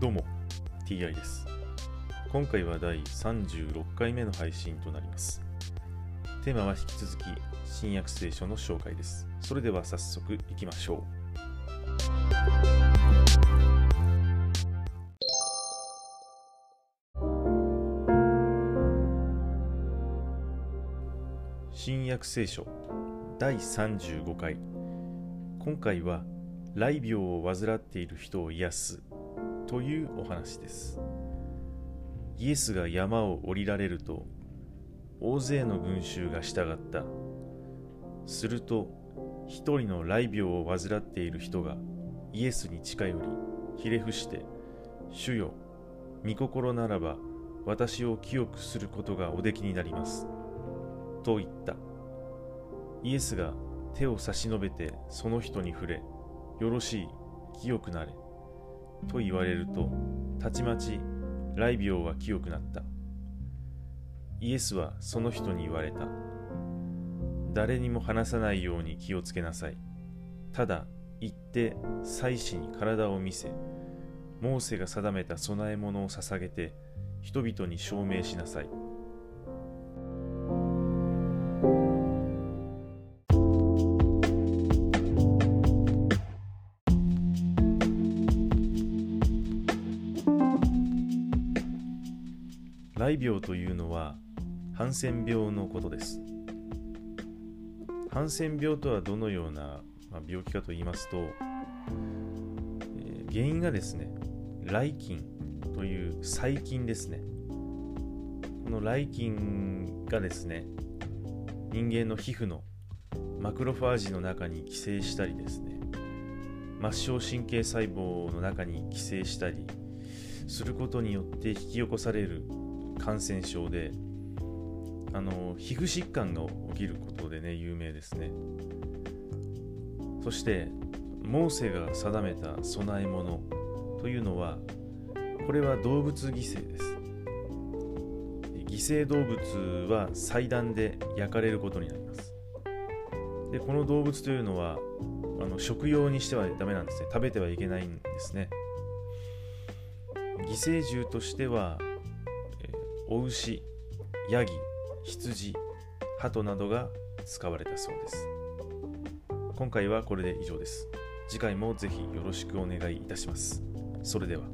どうも TI です。今回は第36回目の配信となります。テーマは引き続き新約聖書の紹介です。それでは早速いきましょう。新約聖書第35回。今回は雷病を患っている人を癒すというお話です。イエスが山を降りられると大勢の群衆が従った。すると一人の雷病を患っている人がイエスに近寄りひれ伏して「主よ御心ならば私を清くすることがおできになります」と言った。イエスが手を差し伸べてその人に触れよろしい、清くなれ。と言われると、たちまち雷病は清くなった。イエスはその人に言われた。誰にも話さないように気をつけなさい。ただ、行って祭司に体を見せ、モーセが定めた供え物を捧げて、人々に証明しなさい。雷病というのはハンセン病のことです。ハンセン病とはどのような病気かと言いますと、原因がですね、雷菌という細菌ですね。この雷菌がですね、人間の皮膚のマクロファージの中に寄生したりですね、末梢神経細胞の中に寄生したりすることによって引き起こされる感染症であの皮膚疾患が起きることでね有名ですね。そしてモーセが定めた供え物というのはこれは動物犠牲です。犠牲動物は祭壇で焼かれることになります。でこの動物というのはあの食用にしてはダメなんですね。食べてはいけないんですね。犠牲獣としてはお牛、ヤギ、羊、鳩などが使われたそうです。今回はこれで以上です。次回もぜひよろしくお願いいたします。それでは。